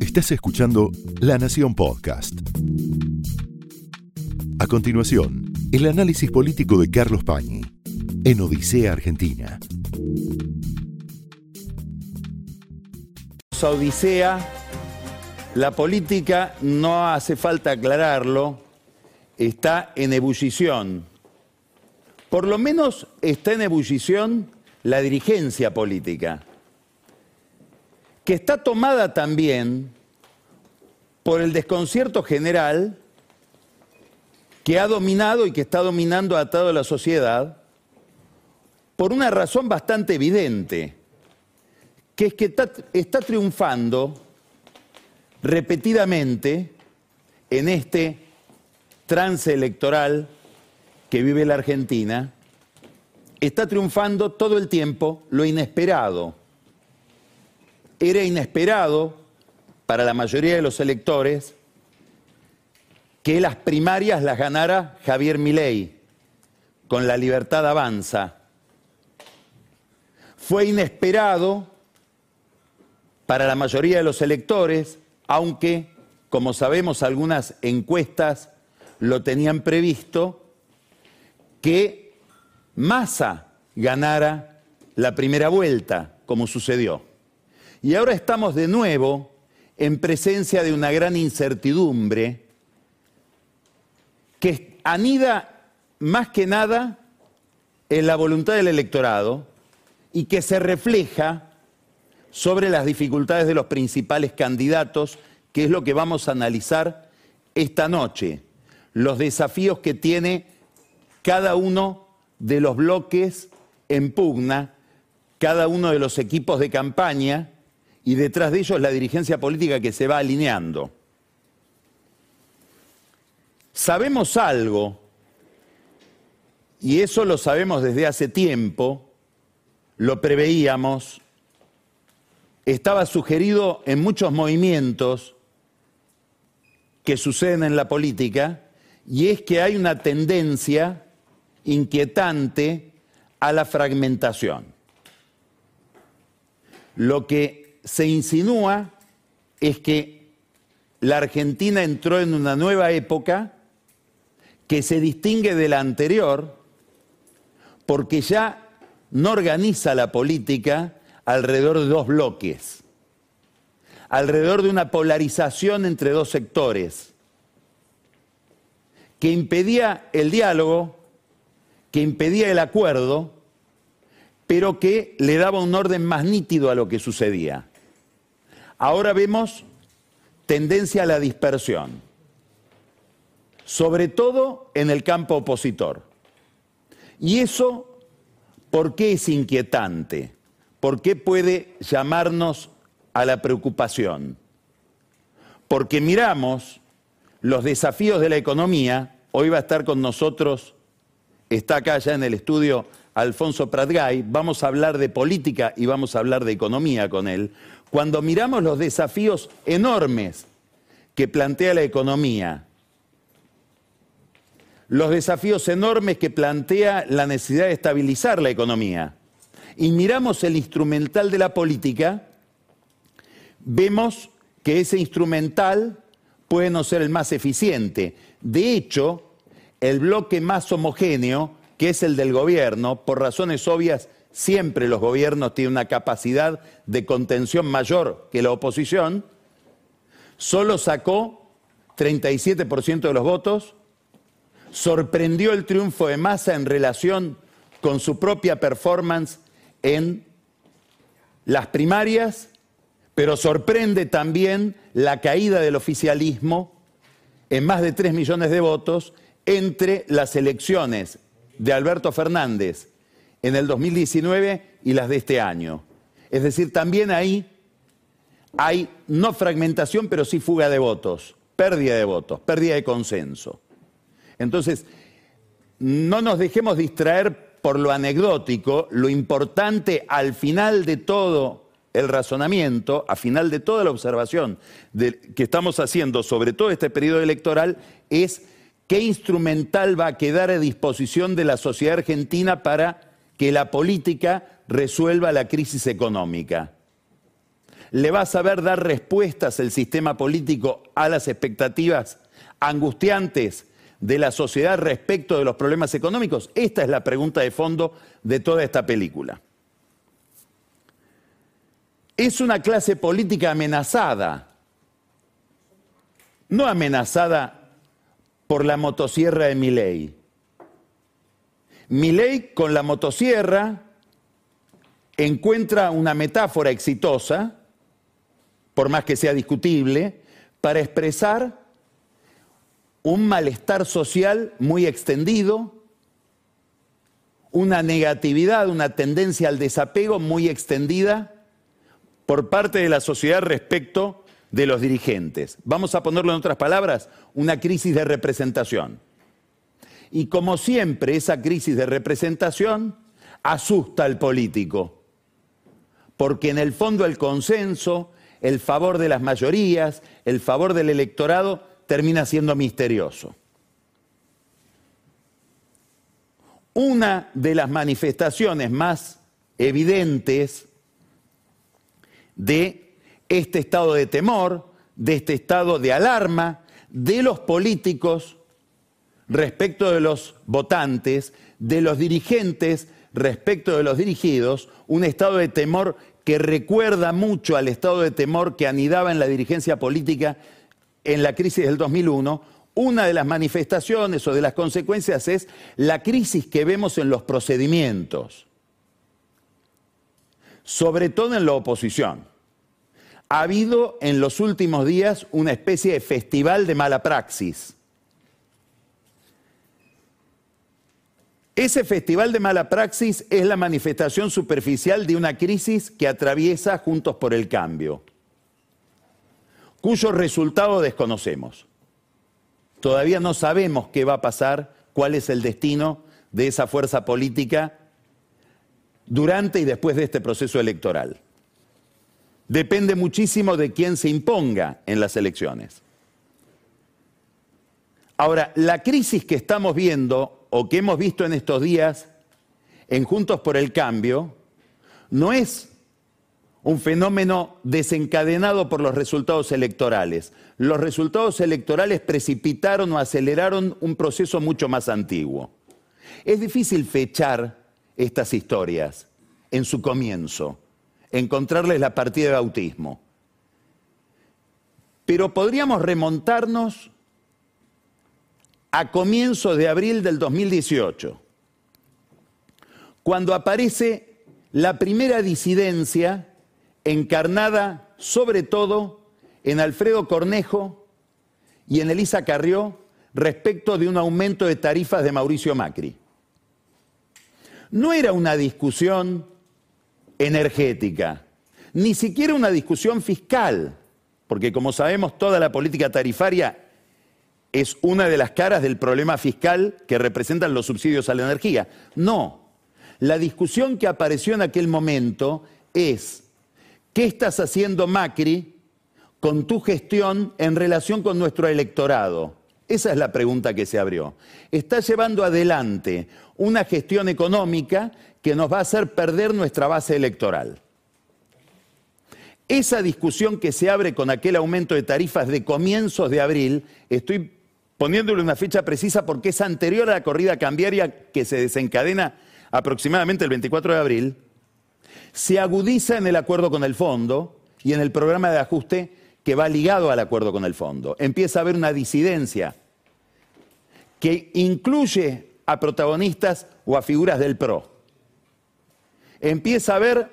Estás escuchando La Nación Podcast. A continuación, el análisis político de Carlos Pañi en Odisea Argentina. Odisea, la política, no hace falta aclararlo, está en ebullición. Por lo menos está en ebullición la dirigencia política, que está tomada también por el desconcierto general que ha dominado y que está dominando a toda la sociedad por una razón bastante evidente, que es que está, está triunfando repetidamente en este trance electoral que vive la Argentina, está triunfando todo el tiempo lo inesperado. Era inesperado para la mayoría de los electores que las primarias las ganara Javier Milei con la libertad avanza. Fue inesperado para la mayoría de los electores, aunque, como sabemos, algunas encuestas lo tenían previsto, que Massa ganara la primera vuelta, como sucedió. Y ahora estamos de nuevo en presencia de una gran incertidumbre que anida más que nada en la voluntad del electorado y que se refleja sobre las dificultades de los principales candidatos, que es lo que vamos a analizar esta noche, los desafíos que tiene cada uno de los bloques en pugna, cada uno de los equipos de campaña y detrás de ellos la dirigencia política que se va alineando. Sabemos algo, y eso lo sabemos desde hace tiempo, lo preveíamos, estaba sugerido en muchos movimientos que suceden en la política, y es que hay una tendencia inquietante a la fragmentación. Lo que se insinúa es que la Argentina entró en una nueva época que se distingue de la anterior porque ya no organiza la política alrededor de dos bloques, alrededor de una polarización entre dos sectores, que impedía el diálogo, que impedía el acuerdo, pero que le daba un orden más nítido a lo que sucedía. Ahora vemos tendencia a la dispersión sobre todo en el campo opositor. Y eso, ¿por qué es inquietante? ¿Por qué puede llamarnos a la preocupación? Porque miramos los desafíos de la economía, hoy va a estar con nosotros, está acá ya en el estudio Alfonso Pratgay, vamos a hablar de política y vamos a hablar de economía con él. Cuando miramos los desafíos enormes que plantea la economía, los desafíos enormes que plantea la necesidad de estabilizar la economía y miramos el instrumental de la política, vemos que ese instrumental puede no ser el más eficiente. De hecho, el bloque más homogéneo, que es el del gobierno, por razones obvias, siempre los gobiernos tienen una capacidad de contención mayor que la oposición, solo sacó 37% de los votos. Sorprendió el triunfo de Massa en relación con su propia performance en las primarias, pero sorprende también la caída del oficialismo en más de 3 millones de votos entre las elecciones de Alberto Fernández en el 2019 y las de este año. Es decir, también ahí hay no fragmentación, pero sí fuga de votos, pérdida de votos, pérdida de consenso. Entonces, no nos dejemos distraer por lo anecdótico, lo importante al final de todo el razonamiento, al final de toda la observación que estamos haciendo sobre todo este periodo electoral, es qué instrumental va a quedar a disposición de la sociedad argentina para que la política resuelva la crisis económica. ¿Le va a saber dar respuestas el sistema político a las expectativas angustiantes de la sociedad respecto de los problemas económicos? Esta es la pregunta de fondo de toda esta película. Es una clase política amenazada, no amenazada por la motosierra de Miley. Miley con la motosierra encuentra una metáfora exitosa, por más que sea discutible, para expresar un malestar social muy extendido, una negatividad, una tendencia al desapego muy extendida por parte de la sociedad respecto de los dirigentes. Vamos a ponerlo en otras palabras, una crisis de representación. Y como siempre, esa crisis de representación asusta al político porque en el fondo el consenso, el favor de las mayorías, el favor del electorado termina siendo misterioso. Una de las manifestaciones más evidentes de este estado de temor, de este estado de alarma de los políticos respecto de los votantes, de los dirigentes respecto de los dirigidos, un estado de temor que recuerda mucho al estado de temor que anidaba en la dirigencia política en la crisis del 2001, una de las manifestaciones o de las consecuencias es la crisis que vemos en los procedimientos, sobre todo en la oposición. Ha habido en los últimos días una especie de festival de mala praxis Ese festival de mala praxis es la manifestación superficial de una crisis que atraviesa Juntos por el Cambio, cuyo resultado desconocemos. Todavía no sabemos qué va a pasar, cuál es el destino de esa fuerza política durante y después de este proceso electoral. Depende muchísimo de quién se imponga en las elecciones. Ahora, la crisis que estamos viendo o que hemos visto en estos días en Juntos por el Cambio no es un fenómeno desencadenado por los resultados electorales. Los resultados electorales precipitaron o aceleraron un proceso mucho más antiguo. Es difícil fechar estas historias en su comienzo, encontrarles la partida de bautismo. Pero podríamos remontarnos a comienzos de abril del 2018, cuando aparece la primera disidencia encarnada sobre todo en Alfredo Cornejo y en Elisa Carrió respecto de un aumento de tarifas de Mauricio Macri. No era una discusión energética, ni siquiera una discusión fiscal, porque como sabemos toda la política tarifaria es una de las caras del problema fiscal que representan los subsidios a la energía. No, la discusión que apareció en aquel momento es, ¿qué estás haciendo Macri con tu gestión en relación con nuestro electorado? Esa es la pregunta que se abrió. Está llevando adelante una gestión económica que nos va a hacer perder nuestra base electoral. Esa discusión que se abre con aquel aumento de tarifas de comienzos de abril, estoy poniéndole una fecha precisa porque es anterior a la corrida cambiaria que se desencadena aproximadamente el 24 de abril, se agudiza en el acuerdo con el fondo y en el programa de ajuste que va ligado al acuerdo con el fondo. Empieza a haber una disidencia que incluye a protagonistas o a figuras del PRO. Empieza a haber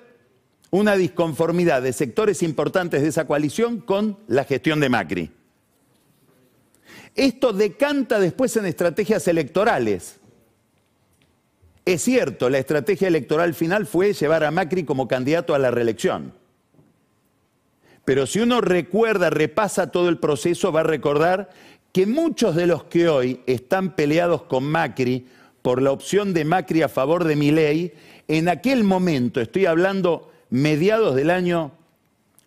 una disconformidad de sectores importantes de esa coalición con la gestión de Macri. Esto decanta después en estrategias electorales. Es cierto, la estrategia electoral final fue llevar a Macri como candidato a la reelección. Pero si uno recuerda, repasa todo el proceso, va a recordar que muchos de los que hoy están peleados con Macri por la opción de Macri a favor de Milei, en aquel momento, estoy hablando mediados del año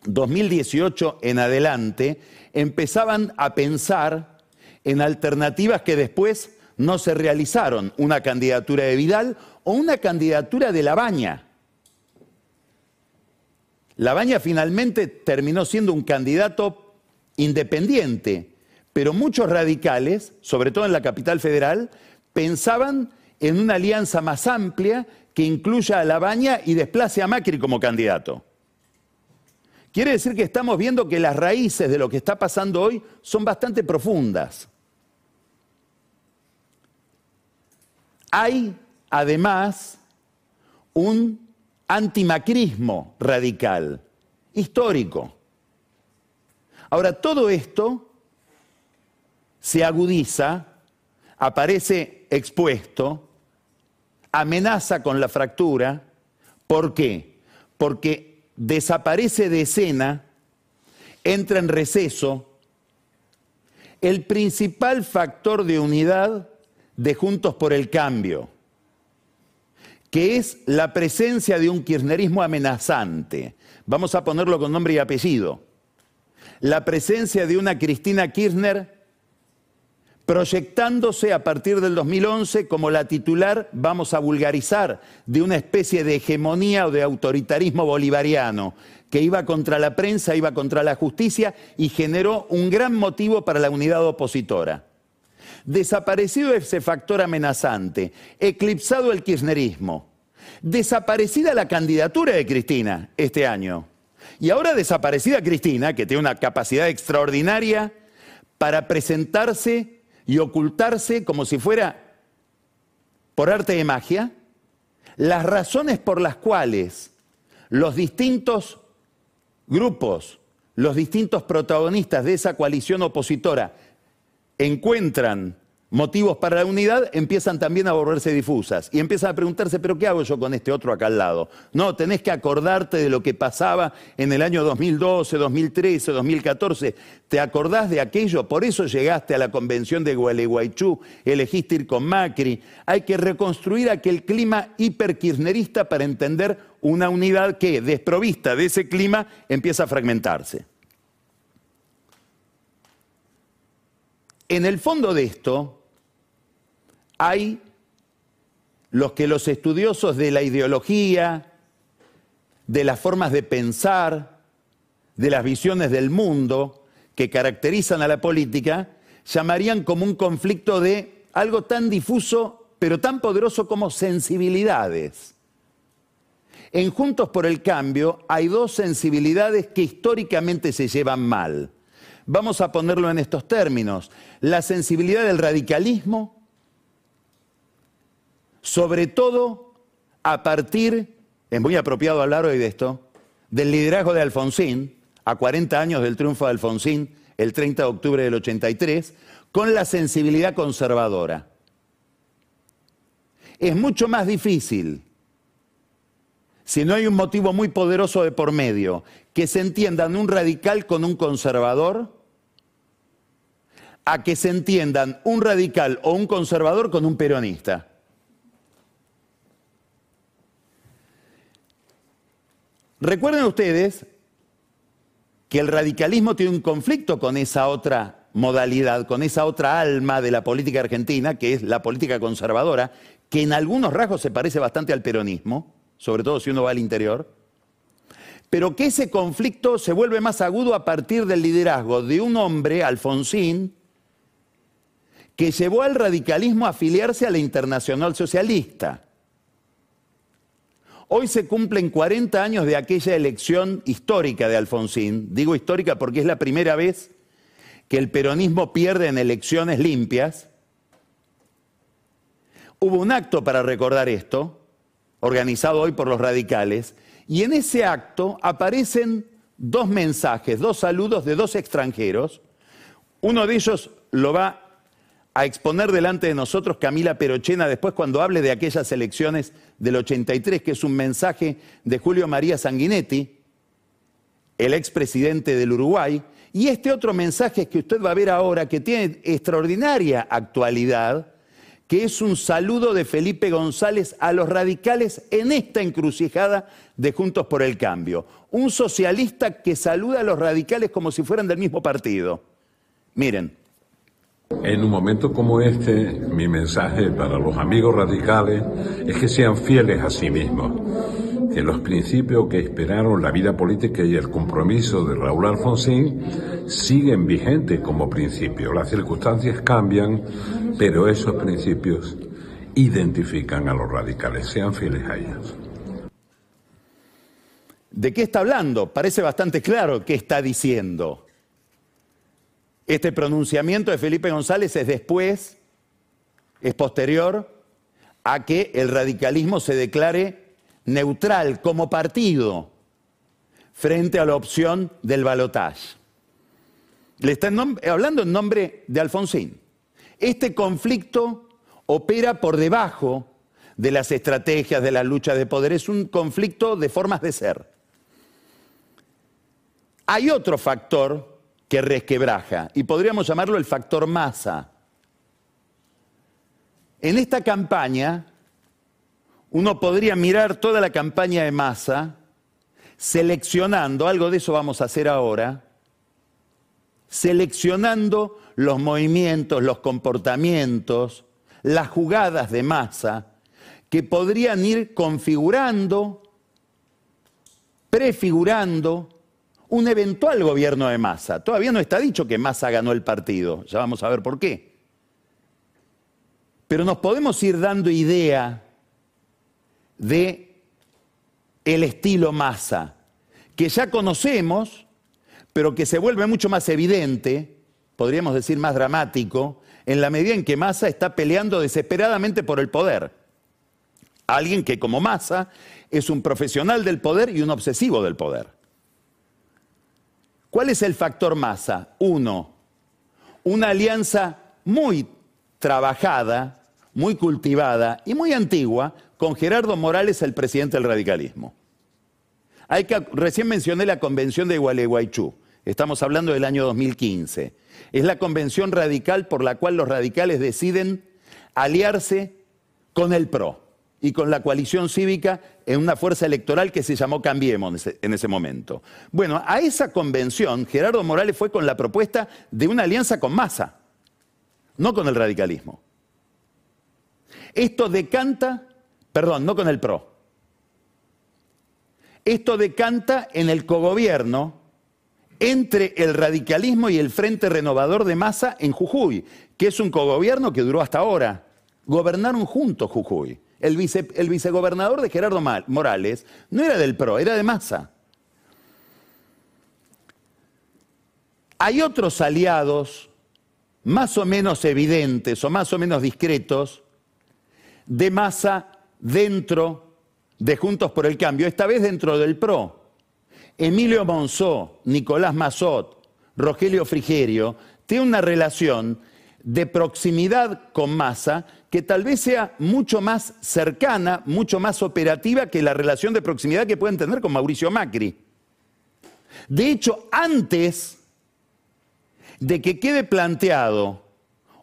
2018 en adelante, empezaban a pensar en alternativas que después no se realizaron, una candidatura de Vidal o una candidatura de La Baña. Labaña finalmente terminó siendo un candidato independiente, pero muchos radicales, sobre todo en la capital federal, pensaban en una alianza más amplia que incluya a Labaña y desplace a Macri como candidato. Quiere decir que estamos viendo que las raíces de lo que está pasando hoy son bastante profundas. Hay, además, un antimacrismo radical, histórico. Ahora, todo esto se agudiza, aparece expuesto, amenaza con la fractura. ¿Por qué? Porque desaparece de escena, entra en receso, el principal factor de unidad de Juntos por el Cambio, que es la presencia de un kirchnerismo amenazante. Vamos a ponerlo con nombre y apellido. La presencia de una Cristina Kirchner proyectándose a partir del 2011 como la titular, vamos a vulgarizar, de una especie de hegemonía o de autoritarismo bolivariano que iba contra la prensa, iba contra la justicia y generó un gran motivo para la unidad opositora. Desaparecido ese factor amenazante, eclipsado el kirchnerismo, desaparecida la candidatura de Cristina este año, y ahora desaparecida Cristina, que tiene una capacidad extraordinaria para presentarse y ocultarse como si fuera por arte de magia, las razones por las cuales los distintos grupos, los distintos protagonistas de esa coalición opositora encuentran motivos para la unidad empiezan también a volverse difusas y empiezan a preguntarse, pero ¿qué hago yo con este otro acá al lado? No, tenés que acordarte de lo que pasaba en el año 2012, 2013, 2014. ¿Te acordás de aquello? Por eso llegaste a la convención de Gualeguaychú, elegiste ir con Macri. Hay que reconstruir aquel clima hiperkirchnerista para entender una unidad que, desprovista de ese clima, empieza a fragmentarse. En el fondo de esto, hay los que los estudiosos de la ideología, de las formas de pensar, de las visiones del mundo que caracterizan a la política, llamarían como un conflicto de algo tan difuso, pero tan poderoso como sensibilidades. En Juntos por el Cambio hay dos sensibilidades que históricamente se llevan mal. Vamos a ponerlo en estos términos. La sensibilidad del radicalismo sobre todo a partir, es muy apropiado hablar hoy de esto, del liderazgo de Alfonsín, a 40 años del triunfo de Alfonsín, el 30 de octubre del 83, con la sensibilidad conservadora. Es mucho más difícil, si no hay un motivo muy poderoso de por medio, que se entiendan un radical con un conservador, a que se entiendan un radical o un conservador con un peronista. Recuerden ustedes que el radicalismo tiene un conflicto con esa otra modalidad, con esa otra alma de la política argentina, que es la política conservadora, que en algunos rasgos se parece bastante al peronismo, sobre todo si uno va al interior, pero que ese conflicto se vuelve más agudo a partir del liderazgo de un hombre, Alfonsín, que llevó al radicalismo a afiliarse a la Internacional Socialista. Hoy se cumplen 40 años de aquella elección histórica de Alfonsín. Digo histórica porque es la primera vez que el peronismo pierde en elecciones limpias. Hubo un acto para recordar esto, organizado hoy por los radicales, y en ese acto aparecen dos mensajes, dos saludos de dos extranjeros. Uno de ellos lo va a exponer delante de nosotros Camila Perochena después cuando hable de aquellas elecciones del 83, que es un mensaje de Julio María Sanguinetti, el expresidente del Uruguay, y este otro mensaje que usted va a ver ahora, que tiene extraordinaria actualidad, que es un saludo de Felipe González a los radicales en esta encrucijada de Juntos por el Cambio. Un socialista que saluda a los radicales como si fueran del mismo partido. Miren. En un momento como este, mi mensaje para los amigos radicales es que sean fieles a sí mismos, que los principios que esperaron la vida política y el compromiso de Raúl Alfonsín siguen vigentes como principios. Las circunstancias cambian, pero esos principios identifican a los radicales, sean fieles a ellos. ¿De qué está hablando? Parece bastante claro qué está diciendo. Este pronunciamiento de Felipe González es después, es posterior a que el radicalismo se declare neutral como partido frente a la opción del balotaje. Le está hablando en nombre de Alfonsín. Este conflicto opera por debajo de las estrategias de la lucha de poder. Es un conflicto de formas de ser. Hay otro factor que resquebraja y podríamos llamarlo el factor masa. En esta campaña, uno podría mirar toda la campaña de masa seleccionando, algo de eso vamos a hacer ahora, seleccionando los movimientos, los comportamientos, las jugadas de masa que podrían ir configurando, prefigurando un eventual gobierno de Massa. Todavía no está dicho que Massa ganó el partido, ya vamos a ver por qué. Pero nos podemos ir dando idea de el estilo Massa, que ya conocemos, pero que se vuelve mucho más evidente, podríamos decir más dramático, en la medida en que Massa está peleando desesperadamente por el poder. Alguien que como Massa es un profesional del poder y un obsesivo del poder. ¿Cuál es el factor masa? Uno, una alianza muy trabajada, muy cultivada y muy antigua con Gerardo Morales, el presidente del radicalismo. Hay que, recién mencioné la convención de Gualeguaychú. Estamos hablando del año 2015. Es la convención radical por la cual los radicales deciden aliarse con el PRO y con la coalición cívica en una fuerza electoral que se llamó Cambiemos en ese, momento. Bueno, a esa convención Gerardo Morales fue con la propuesta de una alianza con Massa, no con el radicalismo. Esto decanta, perdón, no con el PRO. Esto decanta en el cogobierno entre el radicalismo y el Frente Renovador de Massa en Jujuy, que es un cogobierno que duró hasta ahora. Gobernaron juntos Jujuy. El, vicegobernador de Gerardo Morales no era del PRO, era de Massa. Hay otros aliados más o menos evidentes o más o menos discretos de Massa dentro de Juntos por el Cambio, esta vez dentro del PRO. Emilio Monzó, Nicolás Mazot, Rogelio Frigerio, tienen una relación de proximidad con Massa que tal vez sea mucho más cercana, mucho más operativa que la relación de proximidad que pueden tener con Mauricio Macri. De hecho, antes de que quede planteado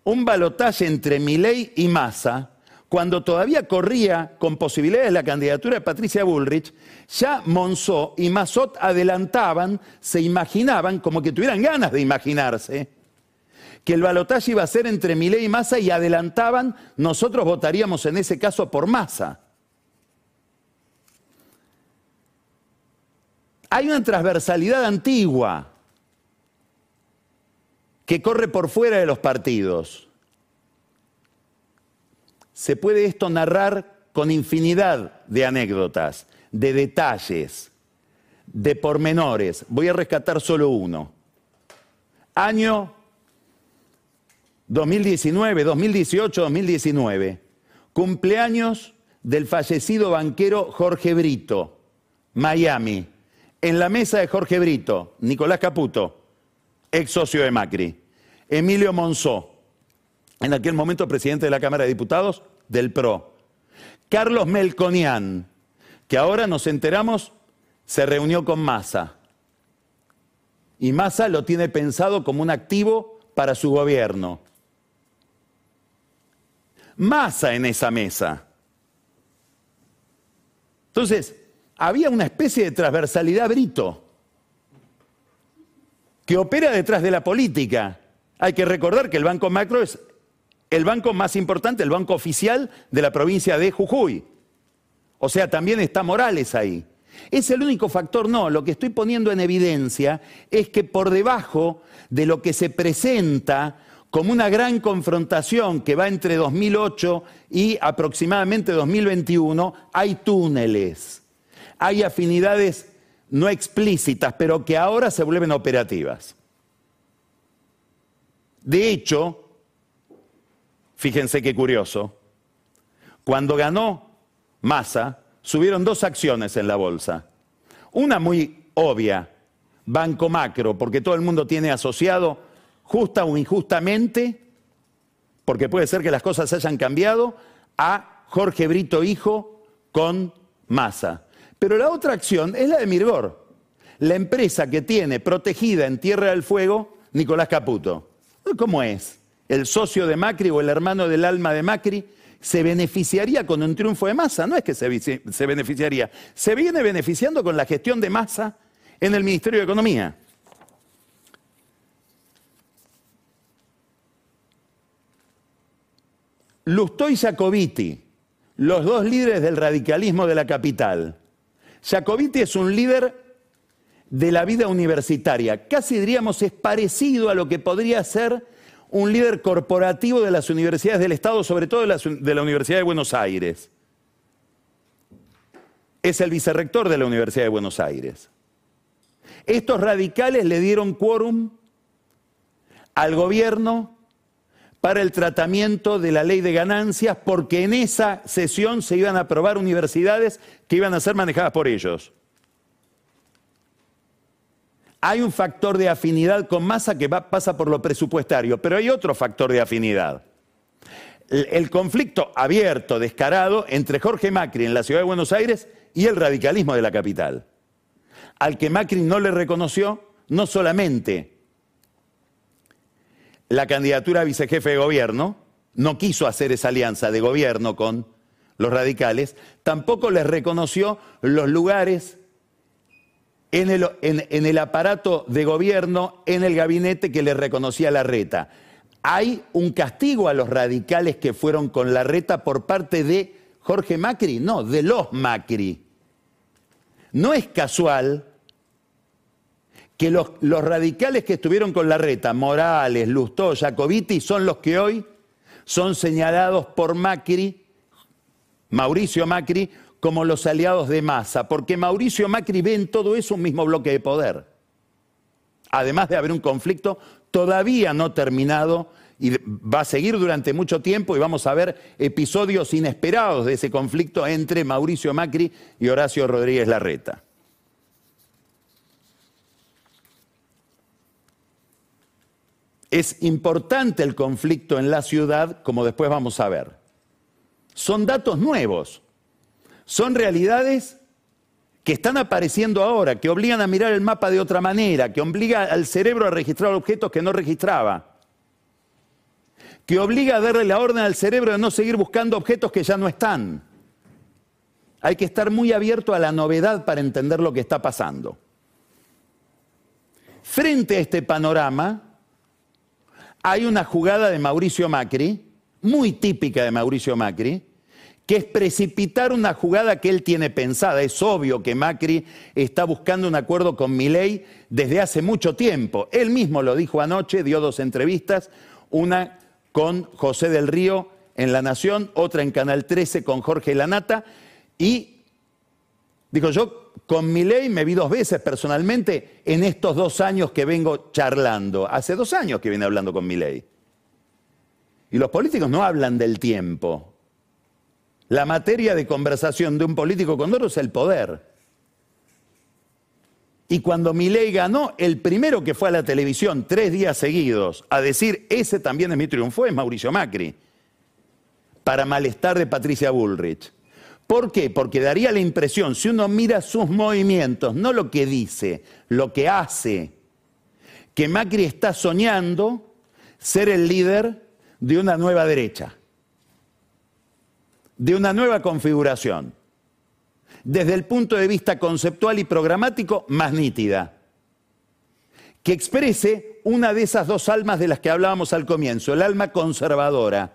un balotaje entre Milei y Massa, cuando todavía corría con posibilidades la candidatura de Patricia Bullrich, ya Monzó y Massot adelantaban, se imaginaban, como que tuvieran ganas de imaginarse, que el balotaje iba a ser entre Milei y Massa y adelantaban, nosotros votaríamos en ese caso por Massa. Hay una transversalidad antigua que corre por fuera de los partidos. Se puede esto narrar con infinidad de anécdotas, de detalles, de pormenores. Voy a rescatar solo uno. Año 2019, 2018, 2019. Cumpleaños del fallecido banquero Jorge Brito, Miami. En la mesa de Jorge Brito, Nicolás Caputo, ex socio de Macri. Emilio Monzó, en aquel momento presidente de la Cámara de Diputados del PRO. Carlos Melconian, que ahora nos enteramos se reunió con Massa. Y Massa lo tiene pensado como un activo para su gobierno masa en esa mesa. Entonces, había una especie de transversalidad brito que opera detrás de la política. Hay que recordar que el Banco Macro es el banco más importante, el banco oficial de la provincia de Jujuy. O sea, también está Morales ahí. ¿Es el único factor? No, lo que estoy poniendo en evidencia es que por debajo de lo que se presenta como una gran confrontación que va entre 2008 y aproximadamente 2021, hay túneles, hay afinidades no explícitas, pero que ahora se vuelven operativas. De hecho, fíjense qué curioso, cuando ganó Massa, subieron dos acciones en la bolsa. Una muy obvia, Banco Macro, porque todo el mundo tiene asociado, justa o injustamente, porque puede ser que las cosas hayan cambiado, a Jorge Brito Hijo con Massa. Pero la otra acción es la de Mirgor, la empresa que tiene protegida en Tierra del Fuego Nicolás Caputo. ¿Cómo es? ¿El socio de Macri o el hermano del alma de Macri se beneficiaría con un triunfo de masa. No es que se, beneficiaría, se viene beneficiando con la gestión de masa en el Ministerio de Economía. Lustó y Jacobiti, los dos líderes del radicalismo de la capital. Jacobiti es un líder de la vida universitaria, casi diríamos es parecido a lo que podría ser un líder corporativo de las universidades del Estado, sobre todo de la, Universidad de Buenos Aires. Es el vicerrector de la Universidad de Buenos Aires. Estos radicales le dieron quórum al gobierno para el tratamiento de la ley de ganancias porque en esa sesión se iban a aprobar universidades que iban a ser manejadas por ellos. Hay un factor de afinidad con masa que pasa por lo presupuestario, pero hay otro factor de afinidad. El, conflicto abierto, descarado, entre Jorge Macri en la ciudad de Buenos Aires y el radicalismo de la capital, al que Macri no le reconoció no solamente la candidatura a vicejefe de gobierno, no quiso hacer esa alianza de gobierno con los radicales, tampoco les reconoció los lugares en el, aparato de gobierno, en el gabinete que le reconocía la reta. ¿Hay un castigo a los radicales que fueron con la reta por parte de Jorge Macri? No, de los Macri. No es casual que los, radicales que estuvieron con la reta, Morales, Lustó, Jacobiti, son los que hoy son señalados por Macri, Mauricio Macri, como los aliados de Massa, porque Mauricio Macri ve en todo eso un mismo bloque de poder. Además de haber un conflicto todavía no terminado y va a seguir durante mucho tiempo y vamos a ver episodios inesperados de ese conflicto entre Mauricio Macri y Horacio Rodríguez Larreta. Es importante el conflicto en la ciudad, como después vamos a ver. Son datos nuevos. Son realidades que están apareciendo ahora, que obligan a mirar el mapa de otra manera, que obliga al cerebro a registrar objetos que no registraba, que obliga a darle la orden al cerebro de no seguir buscando objetos que ya no están. Hay que estar muy abierto a la novedad para entender lo que está pasando. Frente a este panorama, hay una jugada de Mauricio Macri, muy típica de Mauricio Macri, que es precipitar una jugada que él tiene pensada. Es obvio que Macri está buscando un acuerdo con Milei desde hace mucho tiempo. Él mismo lo dijo anoche, dio dos entrevistas, una con José del Río en La Nación, otra en Canal 13 con Jorge Lanata, y dijo yo, con Milei me vi dos veces personalmente en estos dos años que vengo charlando. Hace dos años que viene hablando con Milei. Y los políticos no hablan del tiempo, la materia de conversación de un político con otro es el poder. Y cuando Milei ganó, el primero que fue a la televisión tres días seguidos a decir, ese también es mi triunfo, es Mauricio Macri, para malestar de Patricia Bullrich. ¿Por qué? Porque daría la impresión, si uno mira sus movimientos, no lo que dice, lo que hace, que Macri está soñando ser el líder de una nueva derecha de una nueva configuración, desde el punto de vista conceptual y programático más nítida, que exprese una de esas dos almas de las que hablábamos al comienzo, el alma conservadora,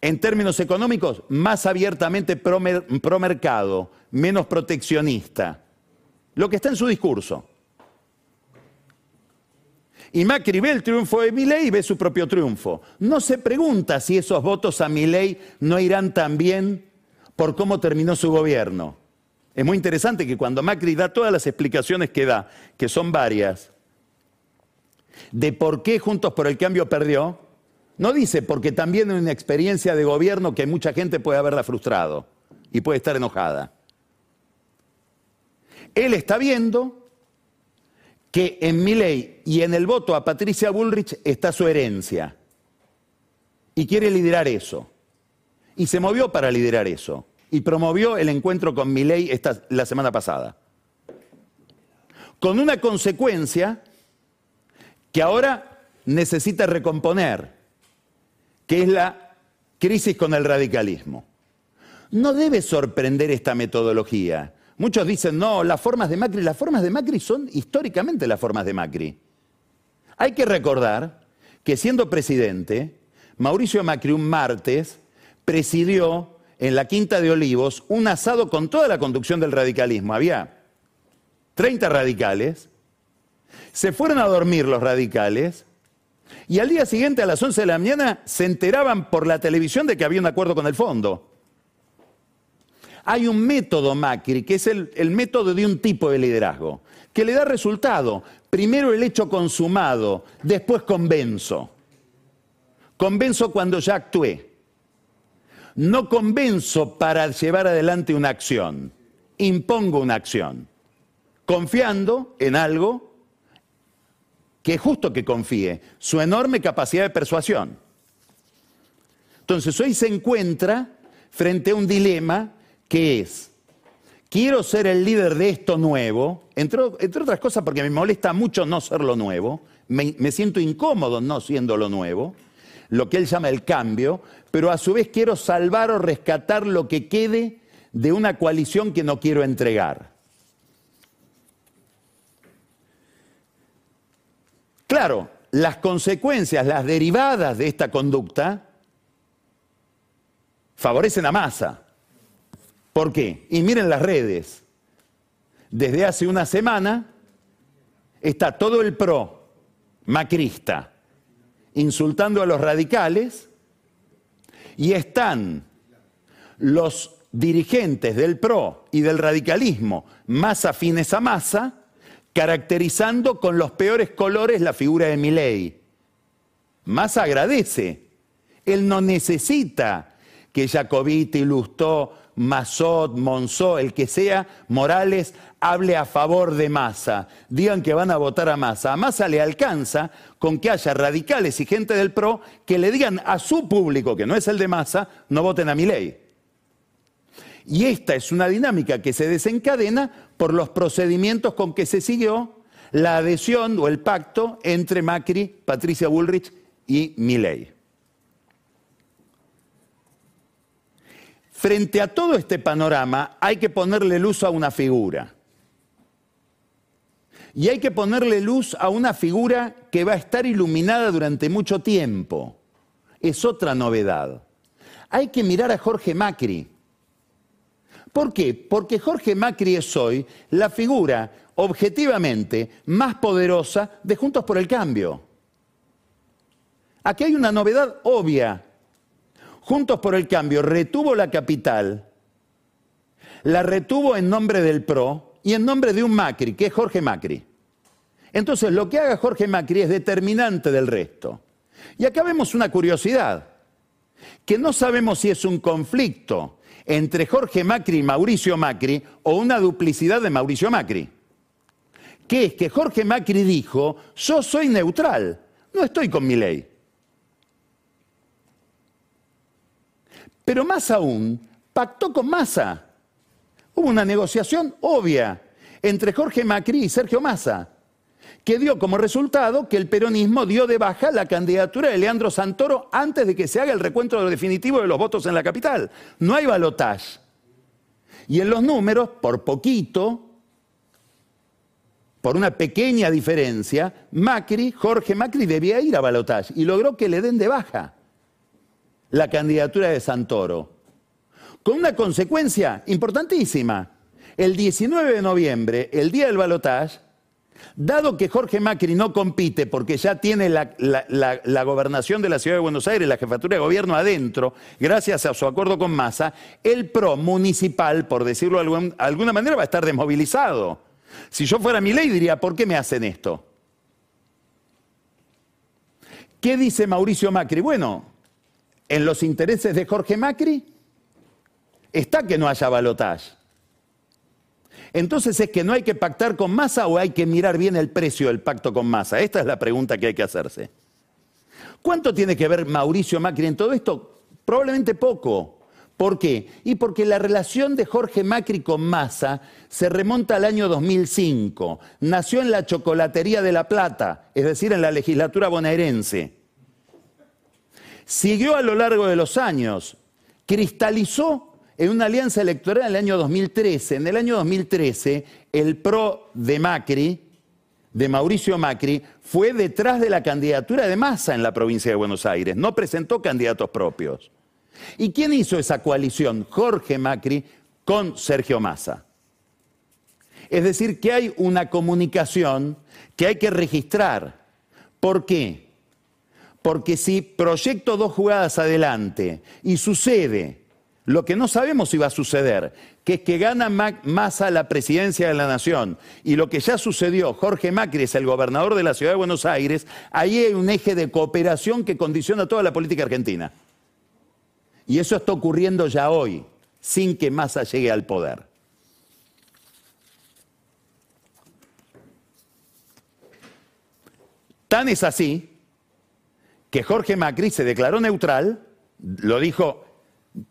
en términos económicos, más abiertamente promercado, menos proteccionista. Lo que está en su discurso. Y Macri ve el triunfo de Milei y ve su propio triunfo. No se pregunta si esos votos a Milei no irán también por cómo terminó su gobierno. Es muy interesante que cuando Macri da todas las explicaciones que da, que son varias, de por qué Juntos por el Cambio perdió, no dice porque también en una experiencia de gobierno que mucha gente puede haberla frustrado y puede estar enojada. Él está viendo que en mi ley y en el voto a Patricia Bullrich está su herencia. Y quiere liderar eso. Y se movió para liderar eso. Y promovió el encuentro con Milei esta, la semana pasada. Con una consecuencia que ahora necesita recomponer que es la crisis con el radicalismo. No debe sorprender esta metodología. Muchos dicen, no, las formas de Macri, las formas de Macri son históricamente las formas de Macri. Hay que recordar que siendo presidente, Mauricio Macri un martes presidió en la Quinta de Olivos un asado con toda la conducción del radicalismo. Había 30 radicales, se fueron a dormir los radicales y al día siguiente, a las 11 de la mañana, se enteraban por la televisión de que había un acuerdo con el fondo. Hay un método Macri, que es el, el, método de un tipo de liderazgo, que le da resultado. Primero el hecho consumado, después convenzo. Convenzo cuando ya actué. No convenzo para llevar adelante una acción, impongo una acción, confiando en algo que es justo que confíe, su enorme capacidad de persuasión. Entonces hoy se encuentra frente a un dilema que es, quiero ser el líder de esto nuevo, entre, otras cosas porque me molesta mucho no ser lo nuevo, me, me siento incómodo no siendo lo nuevo, lo que él llama el cambio, pero a su vez quiero salvar o rescatar lo que quede de una coalición que no quiero entregar. Claro, las consecuencias, las derivadas de esta conducta favorecen a Massa. ¿Por qué? Y miren las redes. Desde hace una semana está todo el PRO macrista insultando a los radicales y están los dirigentes del PRO y del radicalismo más afines a Massa caracterizando con los peores colores la figura de Milei. Más agradece. Él no necesita que Jacobiti, Lustó, Mazot, Monzó, el que sea, Morales, hable a favor de Massa. Digan que van a votar a Massa. A Massa le alcanza con que haya radicales y gente del PRO que le digan a su público, que no es el de Massa, no voten a Milei. Y esta es una dinámica que se desencadena por los procedimientos con que se siguió la adhesión o el pacto entre Macri, Patricia Bullrich y Milei. Frente a todo este panorama hay que ponerle luz a una figura. Y hay que ponerle luz a una figura que va a estar iluminada durante mucho tiempo. Es otra novedad. Hay que mirar a Jorge Macri ¿Por qué? Porque Jorge Macri es hoy la figura objetivamente más poderosa de Juntos por el Cambio. Aquí hay una novedad obvia. Juntos por el Cambio retuvo la capital, la retuvo en nombre del PRO y en nombre de un Macri, que es Jorge Macri. Entonces, lo que haga Jorge Macri es determinante del resto. Y acá vemos una curiosidad, que no sabemos si es un conflicto entre Jorge Macri y Mauricio Macri o una duplicidad de Mauricio Macri. Que es que Jorge Macri dijo, yo soy neutral, no estoy con mi ley. Pero más aún, pactó con Massa. Hubo una negociación obvia entre Jorge Macri y Sergio Massa que dio como resultado que el peronismo dio de baja la candidatura de Leandro Santoro antes de que se haga el recuento definitivo de los votos en la capital. No hay balotaje. Y en los números, por poquito, por una pequeña diferencia, Macri, Jorge Macri debía ir a balotaje y logró que le den de baja. la candidatura de Santoro, con una consecuencia importantísima. El 19 de noviembre, el día del balotaje, Dado que Jorge Macri no compite porque ya tiene la, gobernación de la ciudad de Buenos Aires, la jefatura de gobierno adentro, gracias a su acuerdo con Massa, el PRO municipal, por decirlo de alguna manera, va a estar desmovilizado. Si yo fuera mi ley diría, ¿por qué me hacen esto? ¿Qué dice Mauricio Macri? Bueno, en los intereses de Jorge Macri está que no haya balotaje. Entonces es que no hay que pactar con masa o hay que mirar bien el precio del pacto con masa. Esta es la pregunta que hay que hacerse. ¿Cuánto tiene que ver Mauricio Macri en todo esto? Probablemente poco. ¿Por qué? Y porque la relación de Jorge Macri con Massa se remonta al año 2005. Nació en la chocolatería de La Plata, es decir, en la legislatura bonaerense. Siguió a lo largo de los años, cristalizó en una alianza electoral en el año 2013. En el año 2013, el PRO de Macri, de Mauricio Macri, fue detrás de la candidatura de Massa en la provincia de Buenos Aires. No presentó candidatos propios. ¿Y quién hizo esa coalición? Jorge Macri con Sergio Massa. Es decir, que hay una comunicación que hay que registrar. ¿Por qué? Porque si proyecto dos jugadas adelante y sucede lo que no sabemos si va a suceder, que es que gana Massa la presidencia de la nación y lo que ya sucedió, Jorge Macri es el gobernador de la ciudad de Buenos Aires, ahí hay un eje de cooperación que condiciona toda la política argentina. Y eso está ocurriendo ya hoy, sin que Massa llegue al poder. Tan es así que Jorge Macri se declaró neutral, lo dijo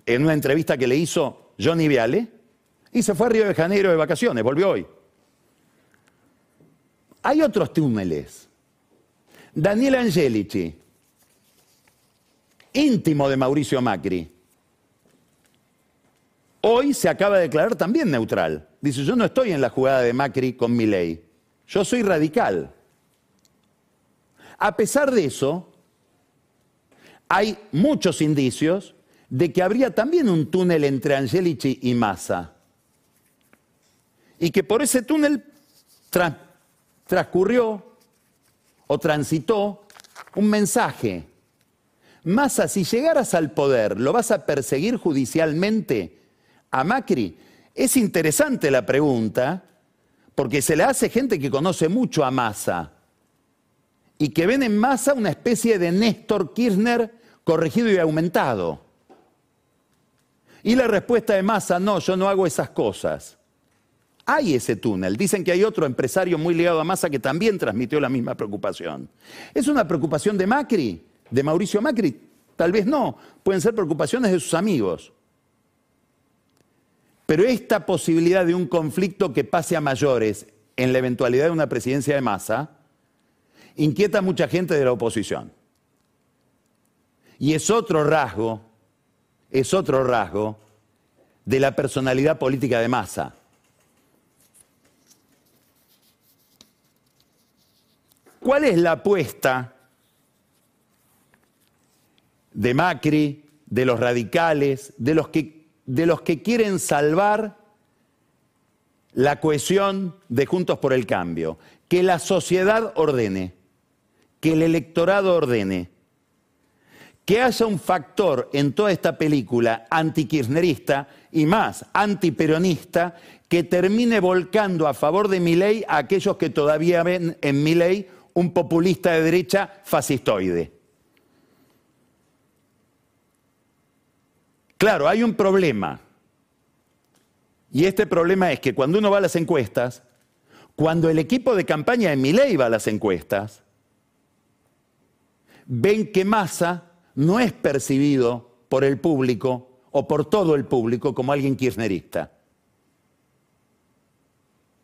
en una entrevista que le hizo Johnny Viale y se fue a Río de Janeiro de vacaciones, volvió hoy. Hay otros túneles. Daniel Angelici, íntimo de Mauricio Macri, hoy se acaba de declarar también neutral. Dice, yo no estoy en la jugada de Macri con mi ley, yo soy radical. A pesar de eso, hay muchos indicios de que habría también un túnel entre Angelici y Massa. Y que por ese túnel transcurrió o transitó un mensaje. Massa, si llegaras al poder, ¿lo vas a perseguir judicialmente a Macri? Es interesante la pregunta, porque se le hace gente que conoce mucho a Massa y que ven en Massa una especie de Néstor Kirchner corregido y aumentado. Y la respuesta de Massa, no, yo no hago esas cosas. Hay ese túnel. Dicen que hay otro empresario muy ligado a Massa que también transmitió la misma preocupación. ¿Es una preocupación de Macri? ¿De Mauricio Macri? Tal vez no. Pueden ser preocupaciones de sus amigos. Pero esta posibilidad de un conflicto que pase a mayores en la eventualidad de una presidencia de Massa inquieta a mucha gente de la oposición. Y es otro rasgo es otro rasgo de la personalidad política de Massa. ¿Cuál es la apuesta de Macri, de los radicales, de los que, de los que quieren salvar la cohesión de Juntos por el Cambio? Que la sociedad ordene, que el electorado ordene que haya un factor en toda esta película antikirchnerista y más antiperonista que termine volcando a favor de Milei a aquellos que todavía ven en Milei un populista de derecha fascistoide. Claro, hay un problema. Y este problema es que cuando uno va a las encuestas, cuando el equipo de campaña de Milei va a las encuestas, ven que Massa no es percibido por el público o por todo el público como alguien kirchnerista.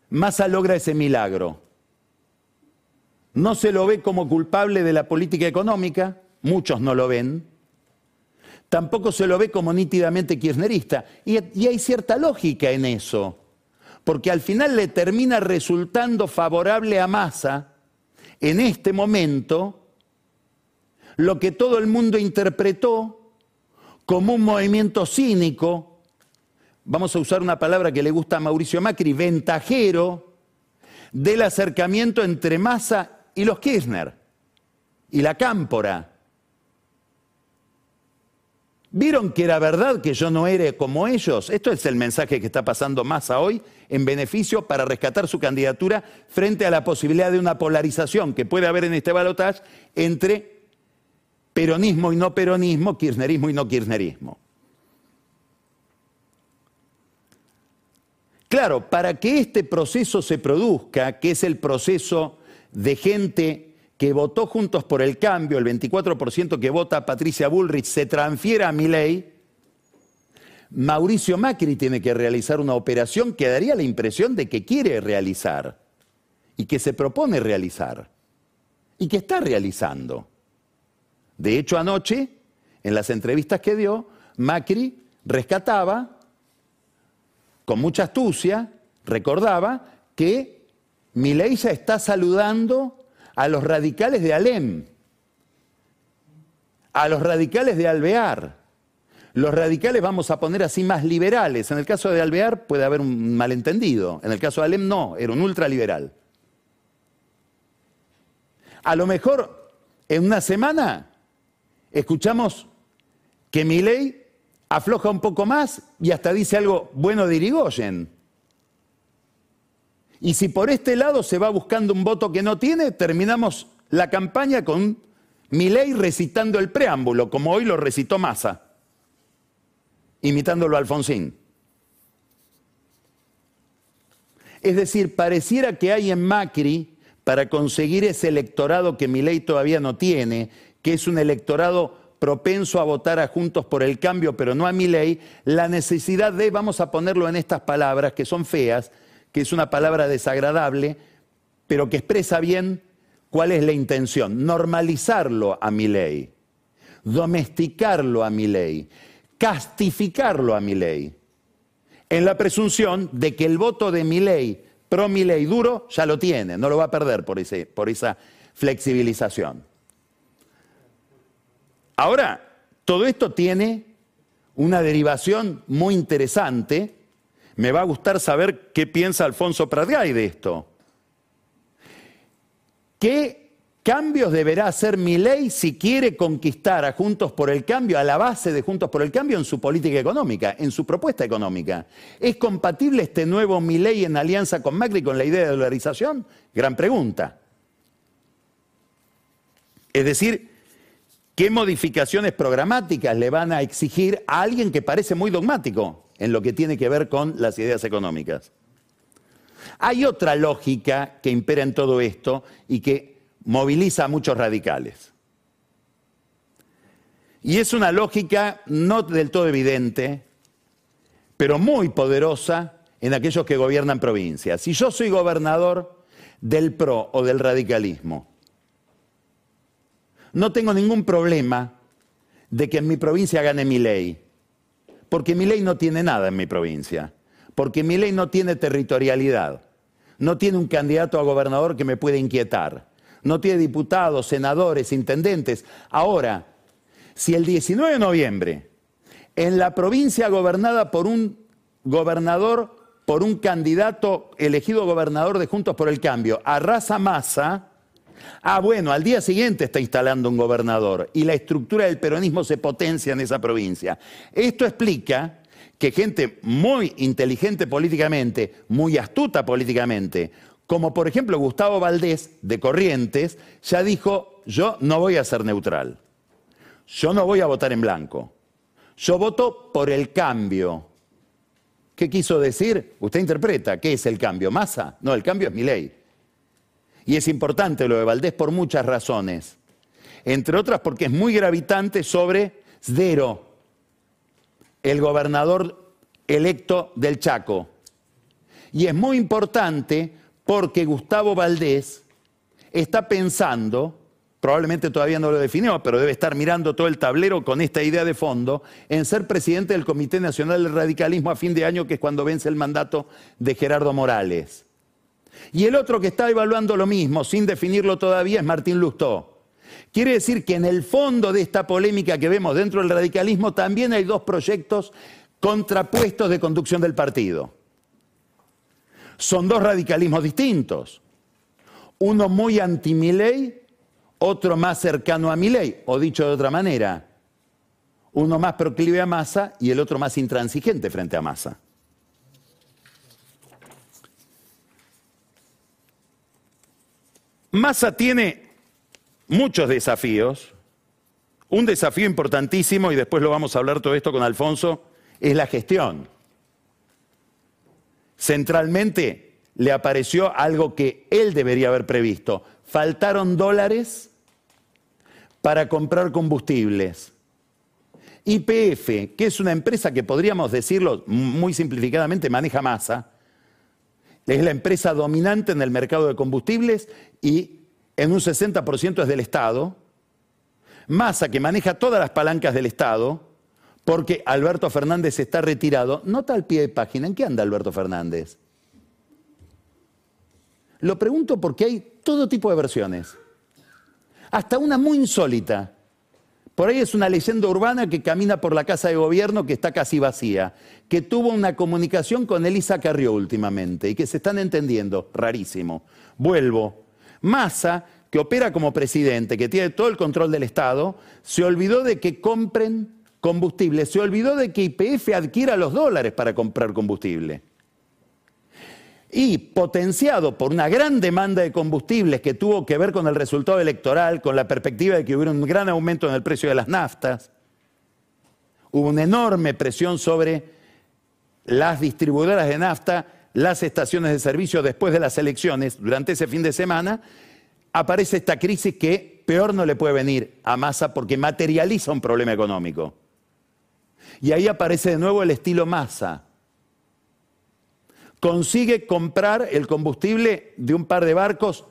Massa logra ese milagro. No se lo ve como culpable de la política económica, muchos no lo ven. Tampoco se lo ve como nítidamente kirchnerista. Y, y hay cierta lógica en eso, porque al final le termina resultando favorable a Massa en este momento lo que todo el mundo interpretó como un movimiento cínico, vamos a usar una palabra que le gusta a Mauricio Macri, ventajero del acercamiento entre Massa y los Kirchner y la Cámpora. ¿Vieron que era verdad que yo no era como ellos? Esto es el mensaje que está pasando Massa hoy en beneficio para rescatar su candidatura frente a la posibilidad de una polarización que puede haber en este balotaje entre peronismo y no peronismo, kirchnerismo y no kirchnerismo. Claro, para que este proceso se produzca, que es el proceso de gente que votó Juntos por el Cambio, el 24% que vota Patricia Bullrich, se transfiera a mi ley, Mauricio Macri tiene que realizar una operación que daría la impresión de que quiere realizar y que se propone realizar y que está realizando. De hecho, anoche, en las entrevistas que dio, Macri rescataba con mucha astucia, recordaba que Milei ya está saludando a los radicales de Alem, a los radicales de Alvear. Los radicales vamos a poner así más liberales. En el caso de Alvear puede haber un malentendido. En el caso de Alem no, era un ultraliberal. A lo mejor en una semana escuchamos que Milei afloja un poco más y hasta dice algo bueno de Irigoyen. Y si por este lado se va buscando un voto que no tiene, terminamos la campaña con Milei recitando el preámbulo, como hoy lo recitó Massa, imitándolo a Alfonsín. Es decir, pareciera que hay en Macri, para conseguir ese electorado que Milei todavía no tiene, que es un electorado propenso a votar a Juntos por el Cambio, pero no a mi ley, la necesidad de, vamos a ponerlo en estas palabras que son feas, que es una palabra desagradable, pero que expresa bien cuál es la intención, normalizarlo a mi ley, domesticarlo a mi ley, castificarlo a mi ley, en la presunción de que el voto de mi ley, pro mi ley duro, ya lo tiene, no lo va a perder por, por esa flexibilización. Ahora, todo esto tiene una derivación muy interesante. Me va a gustar saber qué piensa Alfonso Pratgay de esto. ¿Qué cambios deberá hacer mi ley si quiere conquistar a Juntos por el Cambio, a la base de Juntos por el Cambio en su política económica, en su propuesta económica? ¿Es compatible este nuevo mi ley en alianza con Macri con la idea de dolarización? Gran pregunta. Es decir, ¿Qué modificaciones programáticas le van a exigir a alguien que parece muy dogmático en lo que tiene que ver con las ideas económicas? Hay otra lógica que impera en todo esto y que moviliza a muchos radicales. Y es una lógica no del todo evidente, pero muy poderosa en aquellos que gobiernan provincias. Si yo soy gobernador del PRO o del radicalismo, no tengo ningún problema de que en mi provincia gane mi ley, porque mi ley no tiene nada en mi provincia, porque mi ley no tiene territorialidad, no tiene un candidato a gobernador que me pueda inquietar, no tiene diputados, senadores, intendentes. Ahora, si el 19 de noviembre, en la provincia gobernada por un gobernador, por un candidato elegido gobernador de Juntos por el Cambio, arrasa masa, Ah, bueno, al día siguiente está instalando un gobernador y la estructura del peronismo se potencia en esa provincia. Esto explica que gente muy inteligente políticamente, muy astuta políticamente, como por ejemplo Gustavo Valdés de Corrientes, ya dijo, yo no voy a ser neutral, yo no voy a votar en blanco, yo voto por el cambio. ¿Qué quiso decir? Usted interpreta, ¿qué es el cambio? ¿Masa? No, el cambio es mi ley. Y es importante lo de Valdés por muchas razones. Entre otras porque es muy gravitante sobre Zdero, el gobernador electo del Chaco. Y es muy importante porque Gustavo Valdés está pensando, probablemente todavía no lo definió, pero debe estar mirando todo el tablero con esta idea de fondo, en ser presidente del Comité Nacional del Radicalismo a fin de año, que es cuando vence el mandato de Gerardo Morales. Y el otro que está evaluando lo mismo, sin definirlo todavía, es Martín Lustó. Quiere decir que en el fondo de esta polémica que vemos dentro del radicalismo también hay dos proyectos contrapuestos de conducción del partido. Son dos radicalismos distintos. Uno muy anti-Milei, otro más cercano a Milei, o dicho de otra manera, uno más proclive a Massa y el otro más intransigente frente a Massa. Massa tiene muchos desafíos. Un desafío importantísimo, y después lo vamos a hablar todo esto con Alfonso, es la gestión. Centralmente le apareció algo que él debería haber previsto. Faltaron dólares para comprar combustibles. YPF, que es una empresa que podríamos decirlo muy simplificadamente, maneja masa, es la empresa dominante en el mercado de combustibles y en un 60% es del Estado. Masa, que maneja todas las palancas del Estado, porque Alberto Fernández está retirado. Nota al pie de página, ¿en qué anda Alberto Fernández? Lo pregunto porque hay todo tipo de versiones. Hasta una muy insólita. Por ahí es una leyenda urbana que camina por la casa de gobierno que está casi vacía, que tuvo una comunicación con Elisa Carrió últimamente y que se están entendiendo, rarísimo. Vuelvo. Massa, que opera como presidente, que tiene todo el control del Estado, se olvidó de que compren combustible, se olvidó de que IPF adquiera los dólares para comprar combustible. Y potenciado por una gran demanda de combustibles que tuvo que ver con el resultado electoral, con la perspectiva de que hubiera un gran aumento en el precio de las naftas, hubo una enorme presión sobre las distribuidoras de nafta, las estaciones de servicio después de las elecciones, durante ese fin de semana, aparece esta crisis que peor no le puede venir a Massa porque materializa un problema económico. Y ahí aparece de nuevo el estilo Massa consigue comprar el combustible de un par de barcos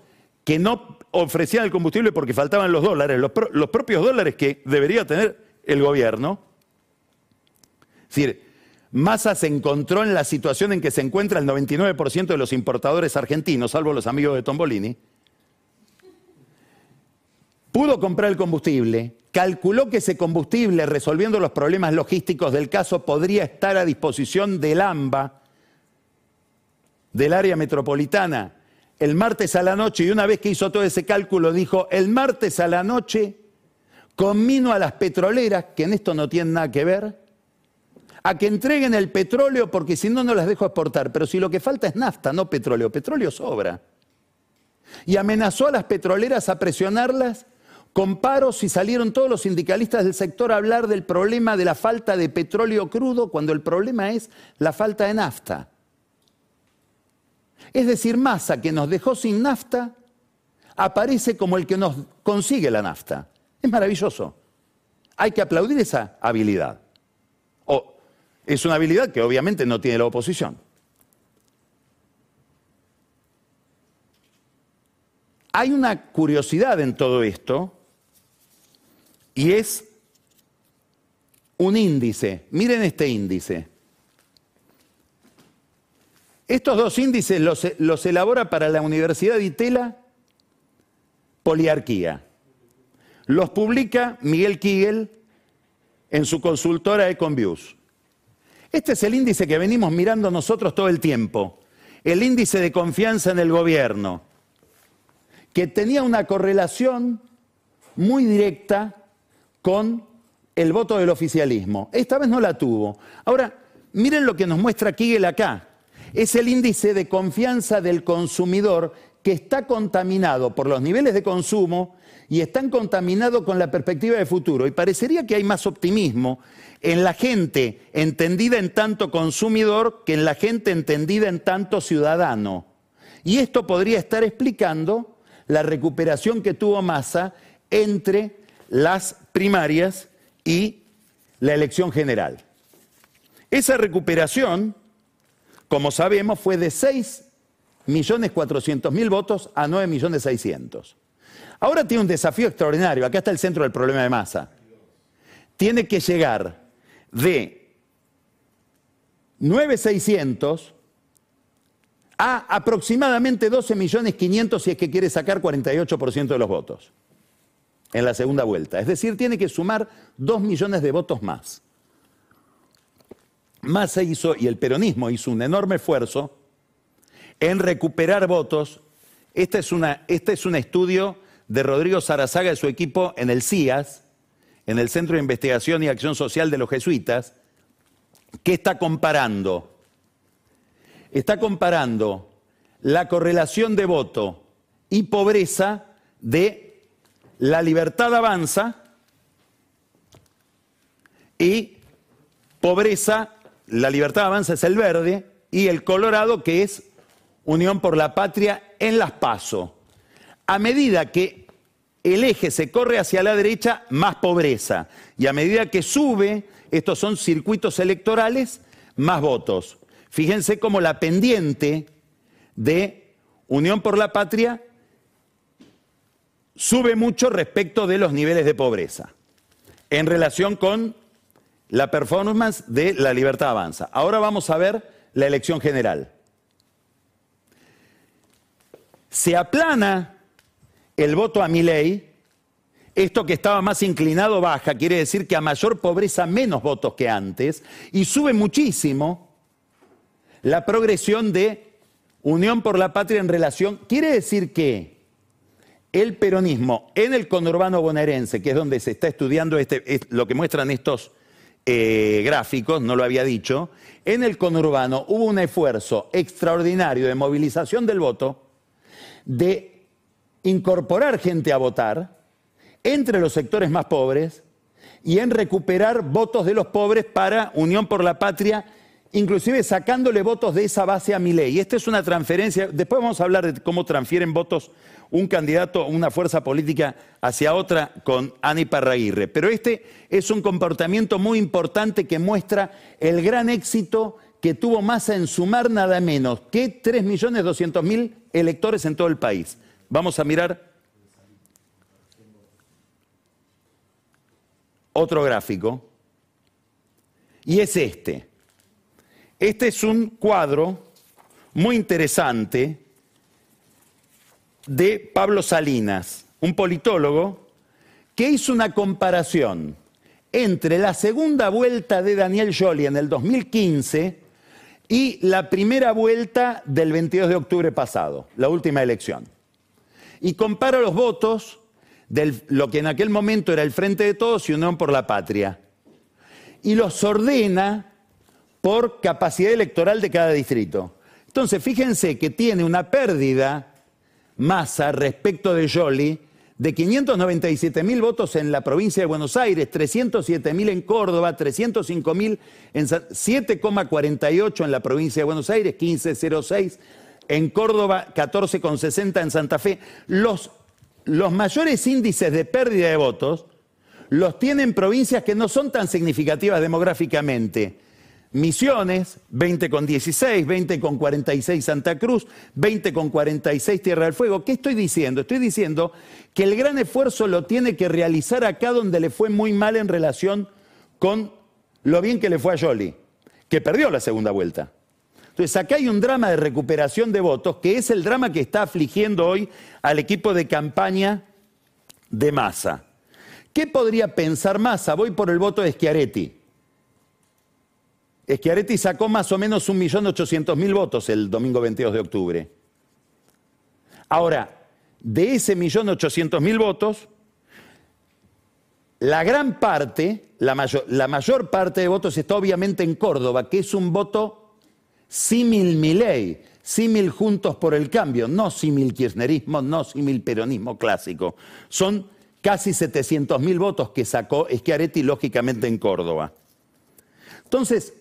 que no ofrecían el combustible porque faltaban los dólares, los, propios dólares que debería tener el gobierno. Es decir, Massa se encontró en la situación en que se encuentra el 99% de los importadores argentinos, salvo los amigos de Tombolini. Pudo comprar el combustible, calculó que ese combustible, resolviendo los problemas logísticos del caso, podría estar a disposición del AMBA del área metropolitana el martes a la noche y una vez que hizo todo ese cálculo dijo, el martes a la noche conmino a las petroleras, que en esto no tienen nada que ver, a que entreguen el petróleo porque si no, no las dejo exportar. Pero si lo que falta es nafta, no petróleo, petróleo sobra. Y amenazó a las petroleras a presionarlas con paros y salieron todos los sindicalistas del sector a hablar del problema de la falta de petróleo crudo cuando el problema es la falta de nafta. Es decir, Massa, que nos dejó sin nafta, aparece como el que nos consigue la nafta. Es maravilloso. Hay que aplaudir esa habilidad. Es una habilidad que obviamente no tiene la oposición. Hay una curiosidad en todo esto y es un índice. Miren este índice. Estos dos índices los, elabora para la Universidad de Itela Poliarquía. Los publica Miguel Kigel en su consultora Econviews. Este es el índice que venimos mirando nosotros todo el tiempo, el índice de confianza en el gobierno, que tenía una correlación muy directa con el voto del oficialismo. Esta vez no la tuvo. Ahora, miren lo que nos muestra Kigel acá es el índice de confianza del consumidor que está contaminado por los niveles de consumo y están contaminados con la perspectiva de futuro. Y parecería que hay más optimismo en la gente entendida en tanto consumidor que en la gente entendida en tanto ciudadano. Y esto podría estar explicando la recuperación que tuvo Massa entre las primarias y la elección general. Esa recuperación como sabemos, fue de 6.400.000 votos a 9.600.000. Ahora tiene un desafío extraordinario. Acá está el centro del problema de masa. Tiene que llegar de 9.600 a aproximadamente 12.500.000 si es que quiere sacar 48% de los votos. en la segunda vuelta. Es decir, tiene que sumar dos millones de votos más. Massa hizo, y el peronismo hizo un enorme esfuerzo en recuperar votos. Este es, una, este es un estudio de Rodrigo Sarazaga y su equipo en el CIAS, en el Centro de Investigación y Acción Social de los Jesuitas, que está comparando. Está comparando la correlación de voto y pobreza de la libertad avanza y pobreza, la libertad avanza es el verde y el colorado que es Unión por la Patria en las PASO. A medida que el eje se corre hacia la derecha, más pobreza. Y a medida que sube, estos son circuitos electorales, más votos. Fíjense cómo la pendiente de Unión por la Patria sube mucho respecto de los niveles de pobreza en relación con la performance de la libertad avanza. Ahora vamos a ver la elección general. Se aplana el voto a mi ley, esto que estaba más inclinado baja, quiere decir que a mayor pobreza menos votos que antes, y sube muchísimo la progresión de Unión por la Patria en relación, quiere decir que el peronismo en el conurbano bonaerense, que es donde se está estudiando este, lo que muestran estos eh, gráficos, no lo había dicho, en el conurbano hubo un esfuerzo extraordinario de movilización del voto, de incorporar gente a votar entre los sectores más pobres y en recuperar votos de los pobres para Unión por la Patria inclusive sacándole votos de esa base a mi ley. Esta es una transferencia, después vamos a hablar de cómo transfieren votos un candidato, una fuerza política hacia otra con Ani Parraguirre. Pero este es un comportamiento muy importante que muestra el gran éxito que tuvo Massa en sumar nada menos que 3.200.000 electores en todo el país. Vamos a mirar otro gráfico. Y es este. Este es un cuadro muy interesante de Pablo Salinas, un politólogo, que hizo una comparación entre la segunda vuelta de Daniel Jolie en el 2015 y la primera vuelta del 22 de octubre pasado, la última elección. Y compara los votos de lo que en aquel momento era el Frente de Todos y Unión por la Patria. Y los ordena por capacidad electoral de cada distrito. Entonces, fíjense que tiene una pérdida masa respecto de Jolie de 597 mil votos en la provincia de Buenos Aires, 307 mil en Córdoba, 305 mil en 7,48 en la provincia de Buenos Aires, 15,06 en Córdoba, 14,60 en Santa Fe. Los, los mayores índices de pérdida de votos los tienen provincias que no son tan significativas demográficamente Misiones, 20 con 16, 20 con 46 Santa Cruz, 20 con 46 Tierra del Fuego. ¿Qué estoy diciendo? Estoy diciendo que el gran esfuerzo lo tiene que realizar acá donde le fue muy mal en relación con lo bien que le fue a Jolie, que perdió la segunda vuelta. Entonces acá hay un drama de recuperación de votos que es el drama que está afligiendo hoy al equipo de campaña de Massa. ¿Qué podría pensar Massa? Voy por el voto de Schiaretti. Schiaretti sacó más o menos 1.800.000 votos el domingo 22 de octubre. Ahora, de ese 1.800.000 votos, la gran parte, la mayor, parte de votos está obviamente en Córdoba, que es un voto símil Milei, símil Juntos por el Cambio, no símil kirchnerismo, no símil peronismo clásico. Son casi 700.000 votos que sacó Schiaretti, lógicamente, en Córdoba. Entonces,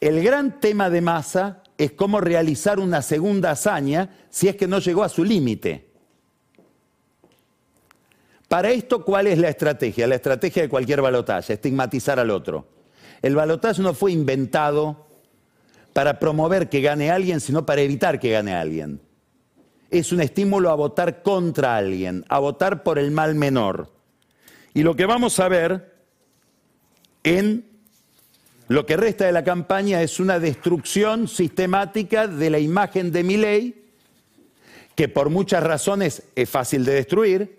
el gran tema de Massa es cómo realizar una segunda hazaña si es que no llegó a su límite. Para esto, ¿cuál es la estrategia? La estrategia de cualquier balotaje, estigmatizar al otro. El balotaje no fue inventado para promover que gane alguien, sino para evitar que gane alguien. Es un estímulo a votar contra alguien, a votar por el mal menor. Y lo que vamos a ver en lo que resta de la campaña es una destrucción sistemática de la imagen de mi ley, que por muchas razones es fácil de destruir,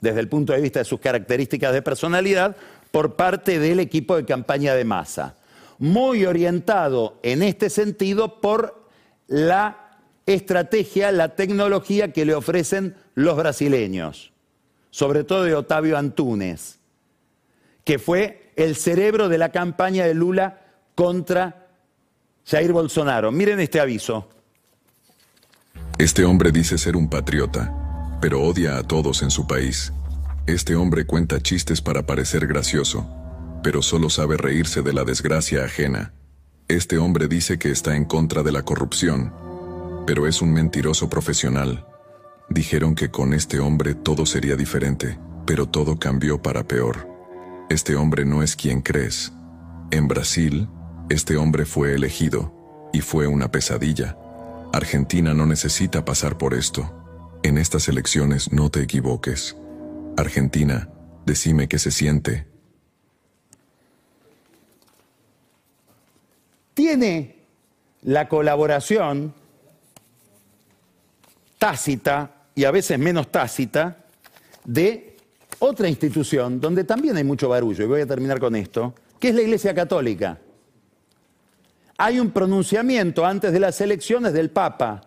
desde el punto de vista de sus características de personalidad, por parte del equipo de campaña de masa. Muy orientado en este sentido por la estrategia, la tecnología que le ofrecen los brasileños, sobre todo de Otavio Antunes, que fue el cerebro de la campaña de Lula contra Jair Bolsonaro. Miren este aviso. Este hombre dice ser un patriota, pero odia a todos en su país. Este hombre cuenta chistes para parecer gracioso, pero solo sabe reírse de la desgracia ajena. Este hombre dice que está en contra de la corrupción, pero es un mentiroso profesional. Dijeron que con este hombre todo sería diferente, pero todo cambió para peor. Este hombre no es quien crees. En Brasil, este hombre fue elegido, y fue una pesadilla. Argentina no necesita pasar por esto. En estas elecciones no te equivoques. Argentina, decime qué se siente. Tiene la colaboración tácita y a veces menos tácita de otra institución donde también hay mucho barullo, y voy a terminar con esto, que es la Iglesia Católica. Hay un pronunciamiento antes de las elecciones del Papa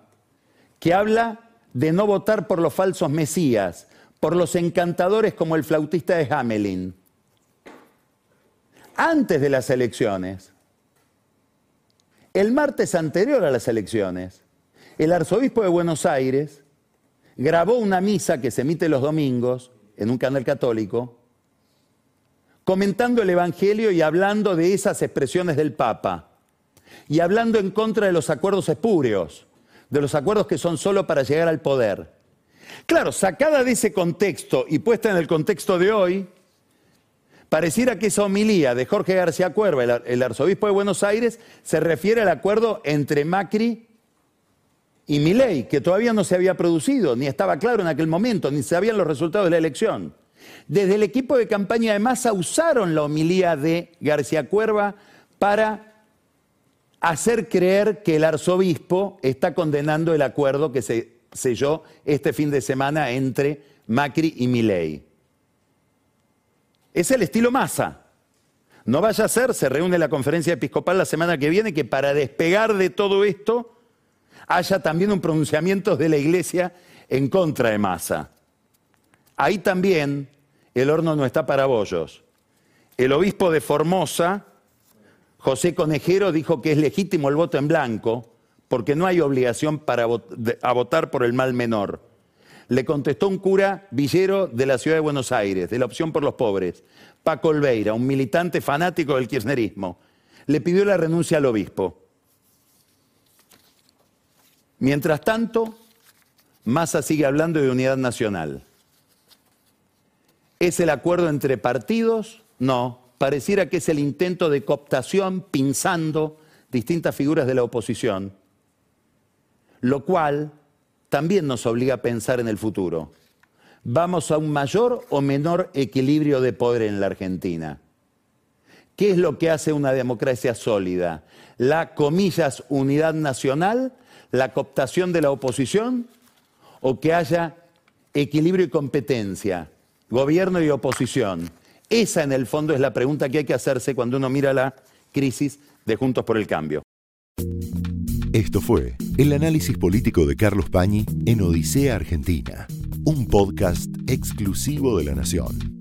que habla de no votar por los falsos mesías, por los encantadores como el flautista de Hamelin. Antes de las elecciones, el martes anterior a las elecciones, el arzobispo de Buenos Aires grabó una misa que se emite los domingos en un canal católico, comentando el Evangelio y hablando de esas expresiones del Papa y hablando en contra de los acuerdos espúreos, de los acuerdos que son solo para llegar al poder. Claro, sacada de ese contexto y puesta en el contexto de hoy, pareciera que esa homilía de Jorge García Cuerva, el arzobispo de Buenos Aires, se refiere al acuerdo entre Macri y Milei, que todavía no se había producido, ni estaba claro en aquel momento, ni sabían los resultados de la elección. Desde el equipo de campaña de Massa usaron la homilía de García Cuerva para hacer creer que el arzobispo está condenando el acuerdo que se selló este fin de semana entre Macri y Milei. Es el estilo Massa. No vaya a ser, se reúne la conferencia episcopal la semana que viene, que para despegar de todo esto haya también un pronunciamiento de la iglesia en contra de Massa. Ahí también el horno no está para bollos. El obispo de Formosa José Conejero dijo que es legítimo el voto en blanco porque no hay obligación para a votar por el mal menor. Le contestó un cura villero de la ciudad de Buenos Aires, de la opción por los pobres, Paco Olveira, un militante fanático del kirchnerismo. Le pidió la renuncia al obispo. Mientras tanto, Massa sigue hablando de unidad nacional. ¿Es el acuerdo entre partidos? No, pareciera que es el intento de cooptación pinzando distintas figuras de la oposición, lo cual también nos obliga a pensar en el futuro. ¿Vamos a un mayor o menor equilibrio de poder en la Argentina? ¿Qué es lo que hace una democracia sólida? ¿La, comillas, unidad nacional? ¿La cooptación de la oposición? ¿O que haya equilibrio y competencia? Gobierno y oposición. Esa en el fondo es la pregunta que hay que hacerse cuando uno mira la crisis de Juntos por el Cambio. Esto fue el análisis político de Carlos Pañi en Odisea Argentina, un podcast exclusivo de La Nación.